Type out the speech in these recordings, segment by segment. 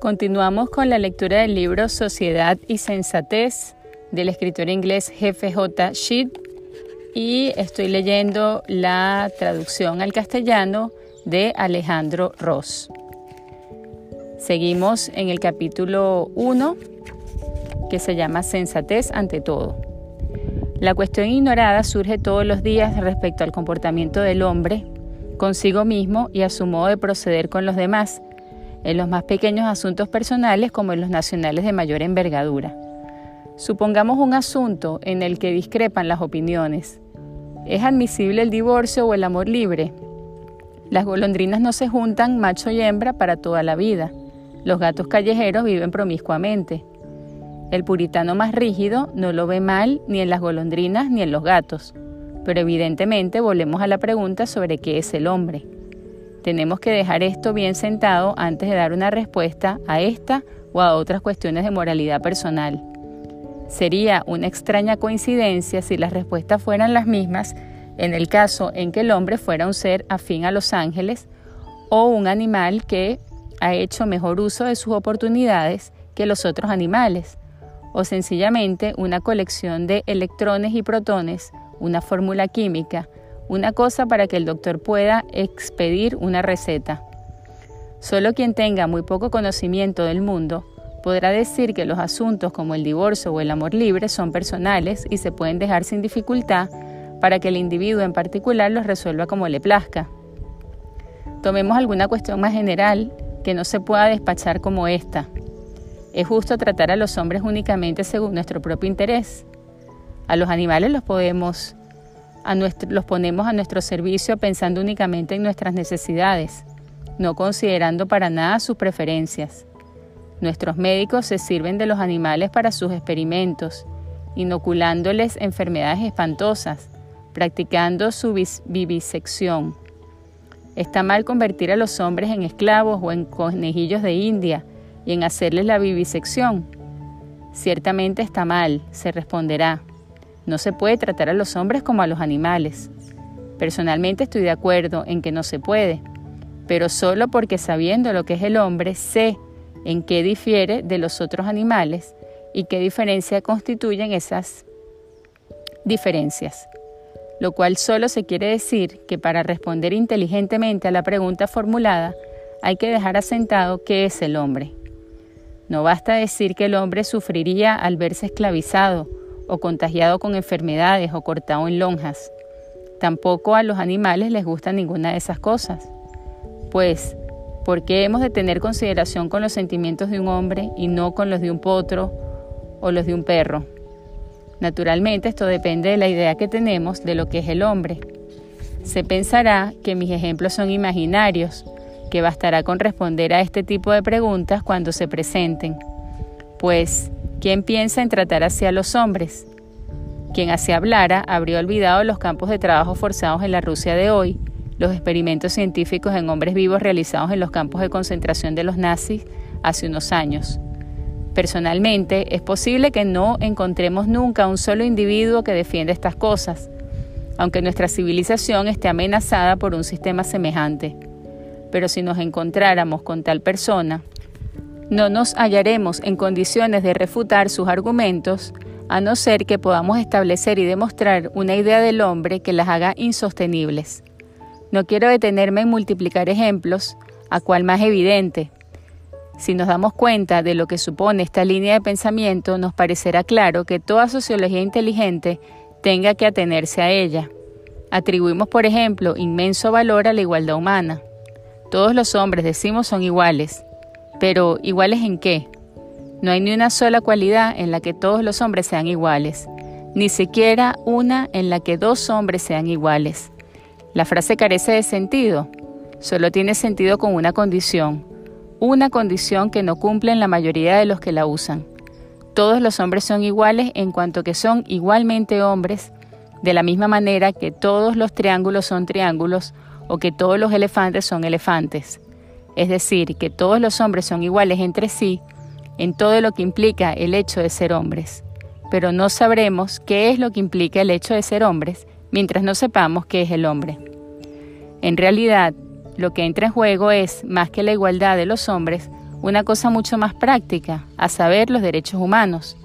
Continuamos con la lectura del libro Sociedad y Sensatez del escritor inglés J. Sheet y estoy leyendo la traducción al castellano de Alejandro Ross. Seguimos en el capítulo 1 que se llama Sensatez ante todo. La cuestión ignorada surge todos los días respecto al comportamiento del hombre consigo mismo y a su modo de proceder con los demás, en los más pequeños asuntos personales como en los nacionales de mayor envergadura. Supongamos un asunto en el que discrepan las opiniones. ¿Es admisible el divorcio o el amor libre? Las golondrinas no se juntan macho y hembra para toda la vida. Los gatos callejeros viven promiscuamente. El puritano más rígido no lo ve mal ni en las golondrinas ni en los gatos, pero evidentemente volvemos a la pregunta sobre qué es el hombre. Tenemos que dejar esto bien sentado antes de dar una respuesta a esta o a otras cuestiones de moralidad personal. Sería una extraña coincidencia si las respuestas fueran las mismas en el caso en que el hombre fuera un ser afín a los ángeles o un animal que ha hecho mejor uso de sus oportunidades que los otros animales o sencillamente una colección de electrones y protones, una fórmula química, una cosa para que el doctor pueda expedir una receta. Solo quien tenga muy poco conocimiento del mundo podrá decir que los asuntos como el divorcio o el amor libre son personales y se pueden dejar sin dificultad para que el individuo en particular los resuelva como le plazca. Tomemos alguna cuestión más general que no se pueda despachar como esta. ¿Es justo tratar a los hombres únicamente según nuestro propio interés? A los animales los podemos los ponemos a nuestro servicio pensando únicamente en nuestras necesidades, no considerando para nada sus preferencias. Nuestros médicos se sirven de los animales para sus experimentos, inoculándoles enfermedades espantosas, practicando su vivisección. Está mal convertir a los hombres en esclavos o en conejillos de India, y en hacerles la vivisección? Ciertamente está mal, se responderá. No se puede tratar a los hombres como a los animales. Personalmente estoy de acuerdo en que no se puede, pero solo porque sabiendo lo que es el hombre sé en qué difiere de los otros animales y qué diferencia constituyen esas diferencias. Lo cual solo se quiere decir que para responder inteligentemente a la pregunta formulada hay que dejar asentado qué es el hombre. No basta decir que el hombre sufriría al verse esclavizado o contagiado con enfermedades o cortado en lonjas. Tampoco a los animales les gusta ninguna de esas cosas. Pues, ¿por qué hemos de tener consideración con los sentimientos de un hombre y no con los de un potro o los de un perro? Naturalmente esto depende de la idea que tenemos de lo que es el hombre. Se pensará que mis ejemplos son imaginarios, que bastará con responder a este tipo de preguntas cuando se presenten. Pues, ¿quién piensa en tratar así a los hombres? Quien así hablara habría olvidado los campos de trabajo forzados en la Rusia de hoy, los experimentos científicos en hombres vivos realizados en los campos de concentración de los nazis hace unos años. Personalmente, es posible que no encontremos nunca un solo individuo que defienda estas cosas, aunque nuestra civilización esté amenazada por un sistema semejante pero si nos encontráramos con tal persona, no nos hallaremos en condiciones de refutar sus argumentos, a no ser que podamos establecer y demostrar una idea del hombre que las haga insostenibles. No quiero detenerme en multiplicar ejemplos, a cual más evidente. Si nos damos cuenta de lo que supone esta línea de pensamiento, nos parecerá claro que toda sociología inteligente tenga que atenerse a ella. Atribuimos, por ejemplo, inmenso valor a la igualdad humana. Todos los hombres decimos son iguales, pero ¿iguales en qué? No hay ni una sola cualidad en la que todos los hombres sean iguales, ni siquiera una en la que dos hombres sean iguales. La frase carece de sentido, solo tiene sentido con una condición, una condición que no cumplen la mayoría de los que la usan. Todos los hombres son iguales en cuanto que son igualmente hombres, de la misma manera que todos los triángulos son triángulos o que todos los elefantes son elefantes. Es decir, que todos los hombres son iguales entre sí en todo lo que implica el hecho de ser hombres. Pero no sabremos qué es lo que implica el hecho de ser hombres mientras no sepamos qué es el hombre. En realidad, lo que entra en juego es, más que la igualdad de los hombres, una cosa mucho más práctica, a saber, los derechos humanos.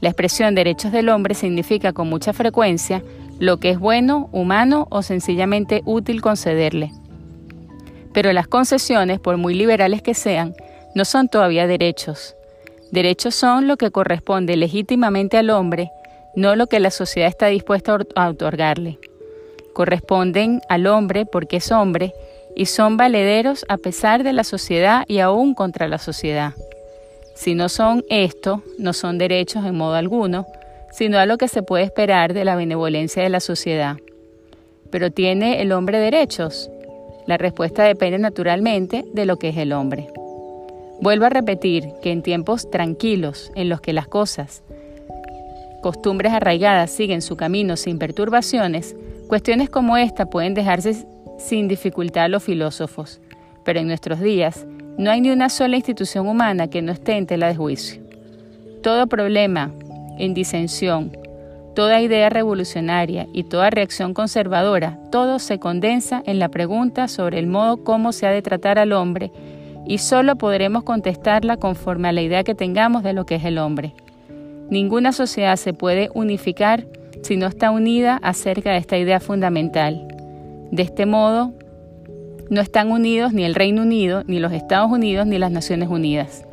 La expresión derechos del hombre significa con mucha frecuencia lo que es bueno, humano o sencillamente útil concederle. Pero las concesiones, por muy liberales que sean, no son todavía derechos. Derechos son lo que corresponde legítimamente al hombre, no lo que la sociedad está dispuesta a otorgarle. Corresponden al hombre porque es hombre y son valederos a pesar de la sociedad y aún contra la sociedad. Si no son esto, no son derechos en modo alguno, sino a lo que se puede esperar de la benevolencia de la sociedad. Pero ¿tiene el hombre derechos? La respuesta depende naturalmente de lo que es el hombre. Vuelvo a repetir que en tiempos tranquilos, en los que las cosas, costumbres arraigadas siguen su camino sin perturbaciones, cuestiones como esta pueden dejarse sin dificultad a los filósofos, pero en nuestros días no hay ni una sola institución humana que no esté en tela de juicio. Todo problema en disensión, toda idea revolucionaria y toda reacción conservadora, todo se condensa en la pregunta sobre el modo como se ha de tratar al hombre y solo podremos contestarla conforme a la idea que tengamos de lo que es el hombre. Ninguna sociedad se puede unificar si no está unida acerca de esta idea fundamental. De este modo, no están unidos ni el Reino Unido, ni los Estados Unidos, ni las Naciones Unidas.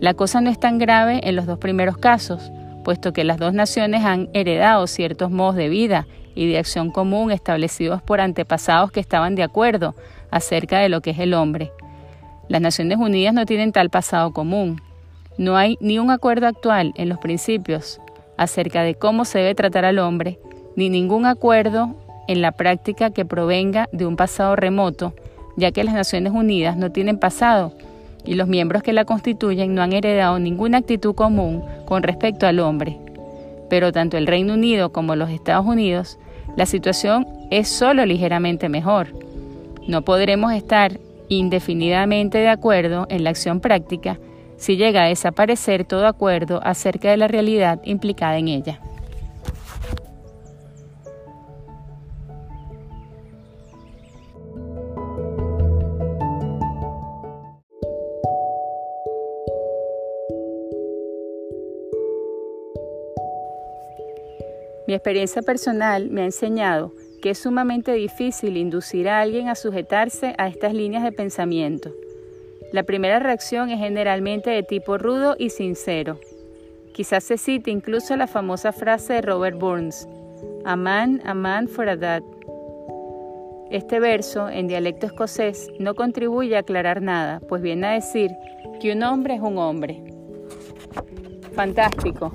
La cosa no es tan grave en los dos primeros casos, puesto que las dos naciones han heredado ciertos modos de vida y de acción común establecidos por antepasados que estaban de acuerdo acerca de lo que es el hombre. Las Naciones Unidas no tienen tal pasado común. No hay ni un acuerdo actual en los principios acerca de cómo se debe tratar al hombre, ni ningún acuerdo en la práctica que provenga de un pasado remoto, ya que las Naciones Unidas no tienen pasado y los miembros que la constituyen no han heredado ninguna actitud común con respecto al hombre. Pero tanto el Reino Unido como los Estados Unidos, la situación es solo ligeramente mejor. No podremos estar indefinidamente de acuerdo en la acción práctica si llega a desaparecer todo acuerdo acerca de la realidad implicada en ella. Mi experiencia personal me ha enseñado que es sumamente difícil inducir a alguien a sujetarse a estas líneas de pensamiento. La primera reacción es generalmente de tipo rudo y sincero. Quizás se cite incluso la famosa frase de Robert Burns, A man, a man for a dad. Este verso, en dialecto escocés, no contribuye a aclarar nada, pues viene a decir que un hombre es un hombre. Fantástico.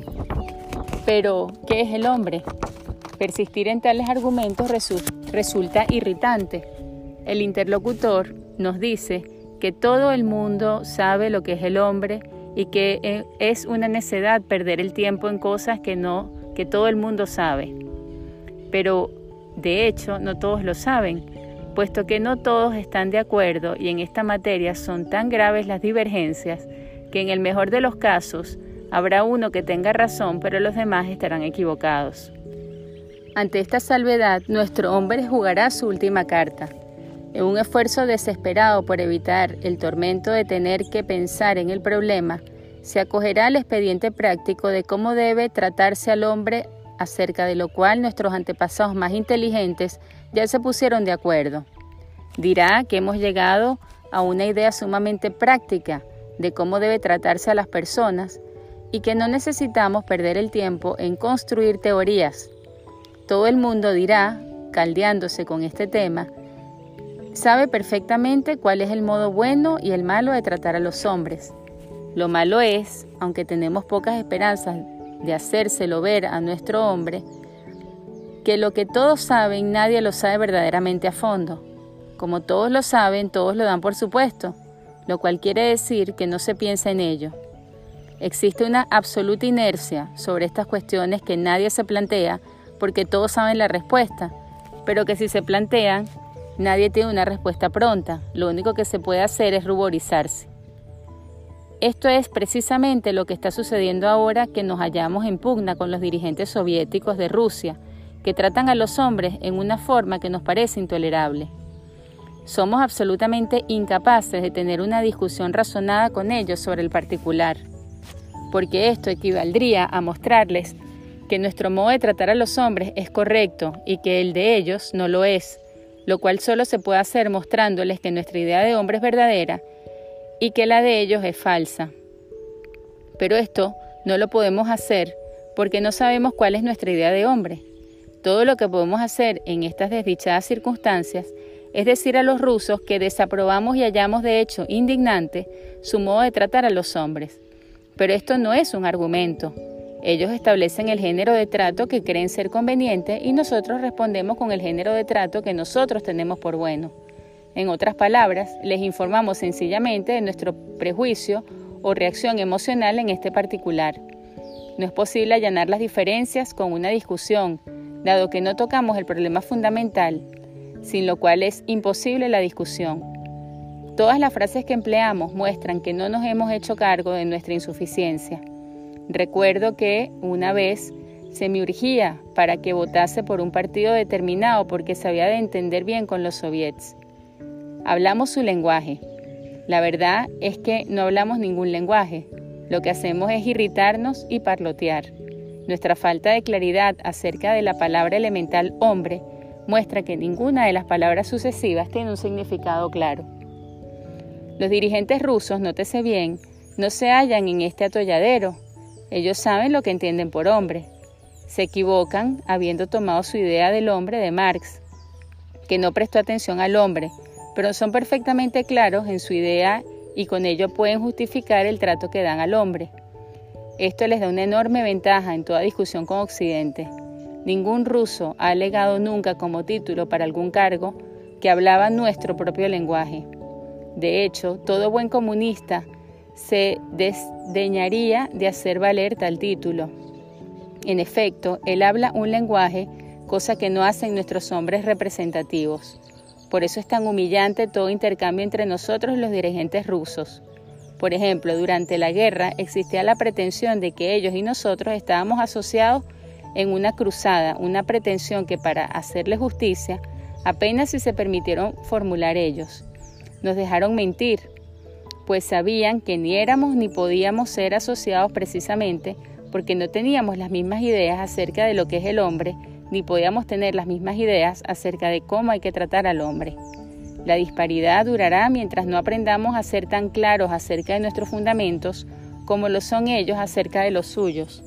Pero, ¿qué es el hombre? Persistir en tales argumentos resulta irritante. El interlocutor nos dice que todo el mundo sabe lo que es el hombre y que eh, es una necedad perder el tiempo en cosas que no que todo el mundo sabe. Pero de hecho no todos lo saben, puesto que no todos están de acuerdo y en esta materia son tan graves las divergencias que en el mejor de los casos Habrá uno que tenga razón, pero los demás estarán equivocados. Ante esta salvedad, nuestro hombre jugará su última carta. En un esfuerzo desesperado por evitar el tormento de tener que pensar en el problema, se acogerá al expediente práctico de cómo debe tratarse al hombre acerca de lo cual nuestros antepasados más inteligentes ya se pusieron de acuerdo. Dirá que hemos llegado a una idea sumamente práctica de cómo debe tratarse a las personas y que no necesitamos perder el tiempo en construir teorías. Todo el mundo dirá, caldeándose con este tema, sabe perfectamente cuál es el modo bueno y el malo de tratar a los hombres. Lo malo es, aunque tenemos pocas esperanzas de hacérselo ver a nuestro hombre, que lo que todos saben nadie lo sabe verdaderamente a fondo. Como todos lo saben, todos lo dan por supuesto, lo cual quiere decir que no se piensa en ello. Existe una absoluta inercia sobre estas cuestiones que nadie se plantea porque todos saben la respuesta, pero que si se plantean, nadie tiene una respuesta pronta. Lo único que se puede hacer es ruborizarse. Esto es precisamente lo que está sucediendo ahora que nos hallamos en pugna con los dirigentes soviéticos de Rusia, que tratan a los hombres en una forma que nos parece intolerable. somos absolutamente incapaces de tener una discusión razonada con ellos sobre el particular, porque esto equivaldría a mostrarles que nuestro modo de tratar a los hombres es correcto y que el de ellos no lo es, lo cual solo se puede hacer mostrándoles que nuestra idea de hombre es verdadera y que la de ellos es falsa. Pero esto no lo podemos hacer porque no sabemos cuál es nuestra idea de hombre. Todo lo que podemos hacer en estas desdichadas circunstancias es decir a los rusos que desaprobamos y hallamos de hecho indignante su modo de tratar a los hombres. Pero esto no es un argumento. Ellos establecen el género de trato que creen ser conveniente y nosotros respondemos con el género de trato que nosotros tenemos por bueno. En otras palabras, les informamos sencillamente de nuestro prejuicio o reacción emocional en este particular. No es posible allanar las diferencias con una discusión, dado que no tocamos el problema fundamental, sin lo cual es imposible la discusión. Todas las frases que empleamos muestran que no nos hemos hecho cargo de nuestra insuficiencia. Recuerdo que una vez se me urgía para que votase por un partido determinado porque sabía de entender bien con los soviets. Hablamos su lenguaje. La verdad es que no hablamos ningún lenguaje. Lo que hacemos es irritarnos y parlotear. Nuestra falta de claridad acerca de la palabra elemental hombre muestra que ninguna de las palabras sucesivas tiene un significado claro. Los dirigentes rusos, nótese bien, no se hallan en este atolladero. Ellos saben lo que entienden por hombre. Se equivocan habiendo tomado su idea del hombre de Marx, que no prestó atención al hombre, pero son perfectamente claros en su idea y con ello pueden justificar el trato que dan al hombre. Esto les da una enorme ventaja en toda discusión con Occidente. Ningún ruso ha alegado nunca como título para algún cargo que hablaba nuestro propio lenguaje. De hecho, todo buen comunista se desdeñaría de hacer valer tal título. En efecto, él habla un lenguaje, cosa que no hacen nuestros hombres representativos. Por eso es tan humillante todo intercambio entre nosotros y los dirigentes rusos. Por ejemplo, durante la guerra existía la pretensión de que ellos y nosotros estábamos asociados en una cruzada, una pretensión que para hacerle justicia apenas si se permitieron formular ellos. Nos dejaron mentir, pues sabían que ni éramos ni podíamos ser asociados precisamente porque no teníamos las mismas ideas acerca de lo que es el hombre, ni podíamos tener las mismas ideas acerca de cómo hay que tratar al hombre. La disparidad durará mientras no aprendamos a ser tan claros acerca de nuestros fundamentos como lo son ellos acerca de los suyos.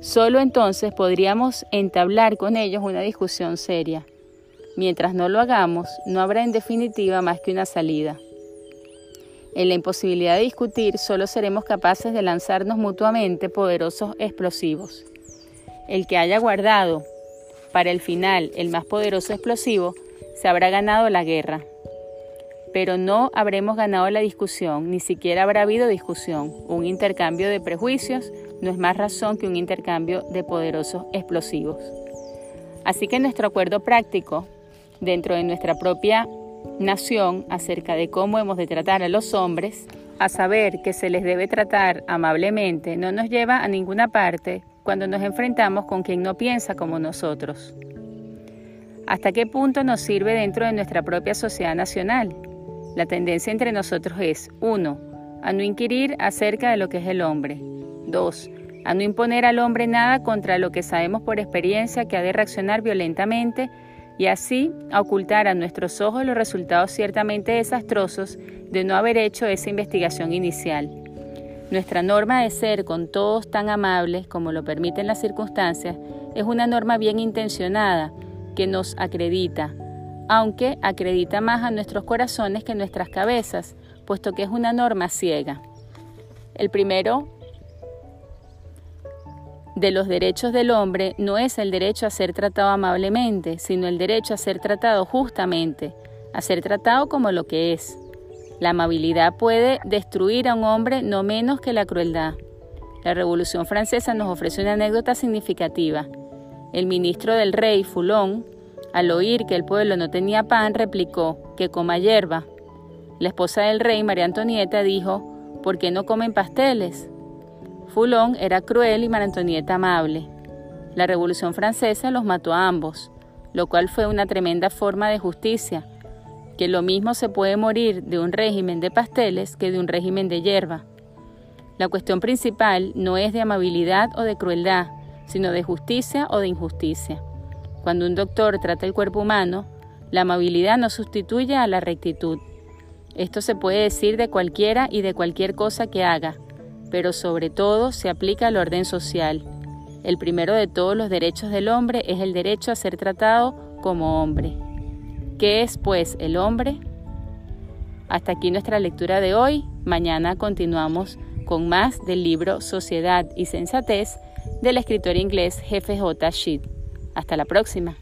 Solo entonces podríamos entablar con ellos una discusión seria. Mientras no lo hagamos, no habrá en definitiva más que una salida. En la imposibilidad de discutir, solo seremos capaces de lanzarnos mutuamente poderosos explosivos. El que haya guardado para el final el más poderoso explosivo, se habrá ganado la guerra. Pero no habremos ganado la discusión, ni siquiera habrá habido discusión, un intercambio de prejuicios, no es más razón que un intercambio de poderosos explosivos. Así que nuestro acuerdo práctico dentro de nuestra propia nación acerca de cómo hemos de tratar a los hombres, a saber que se les debe tratar amablemente, no nos lleva a ninguna parte cuando nos enfrentamos con quien no piensa como nosotros. ¿Hasta qué punto nos sirve dentro de nuestra propia sociedad nacional? La tendencia entre nosotros es 1. A no inquirir acerca de lo que es el hombre. 2. A no imponer al hombre nada contra lo que sabemos por experiencia que ha de reaccionar violentamente y así a ocultar a nuestros ojos los resultados ciertamente desastrosos de no haber hecho esa investigación inicial. Nuestra norma de ser con todos tan amables como lo permiten las circunstancias es una norma bien intencionada que nos acredita, aunque acredita más a nuestros corazones que nuestras cabezas, puesto que es una norma ciega. El primero de los derechos del hombre no es el derecho a ser tratado amablemente, sino el derecho a ser tratado justamente, a ser tratado como lo que es. La amabilidad puede destruir a un hombre no menos que la crueldad. La Revolución Francesa nos ofrece una anécdota significativa. El ministro del rey, Foulon, al oír que el pueblo no tenía pan, replicó que coma hierba. La esposa del rey, María Antonieta, dijo, ¿por qué no comen pasteles? Foulon era cruel y María Antonieta amable. La Revolución Francesa los mató a ambos, lo cual fue una tremenda forma de justicia. que lo mismo se puede morir de un régimen de pasteles que de un régimen de hierba. La cuestión principal no es de amabilidad o de crueldad, sino de justicia o de injusticia. Cuando un doctor trata el cuerpo humano, la amabilidad no sustituye a la rectitud. Esto se puede decir de cualquiera y de cualquier cosa que haga, pero sobre todo se aplica al orden social. El primero de todos los derechos del hombre es el derecho a ser tratado como hombre. ¿Qué es, pues, el hombre? Hasta aquí nuestra lectura de hoy. Mañana continuamos con más del libro Sociedad y Sensatez del escritor inglés Jefe J. Sheet. Hasta la próxima.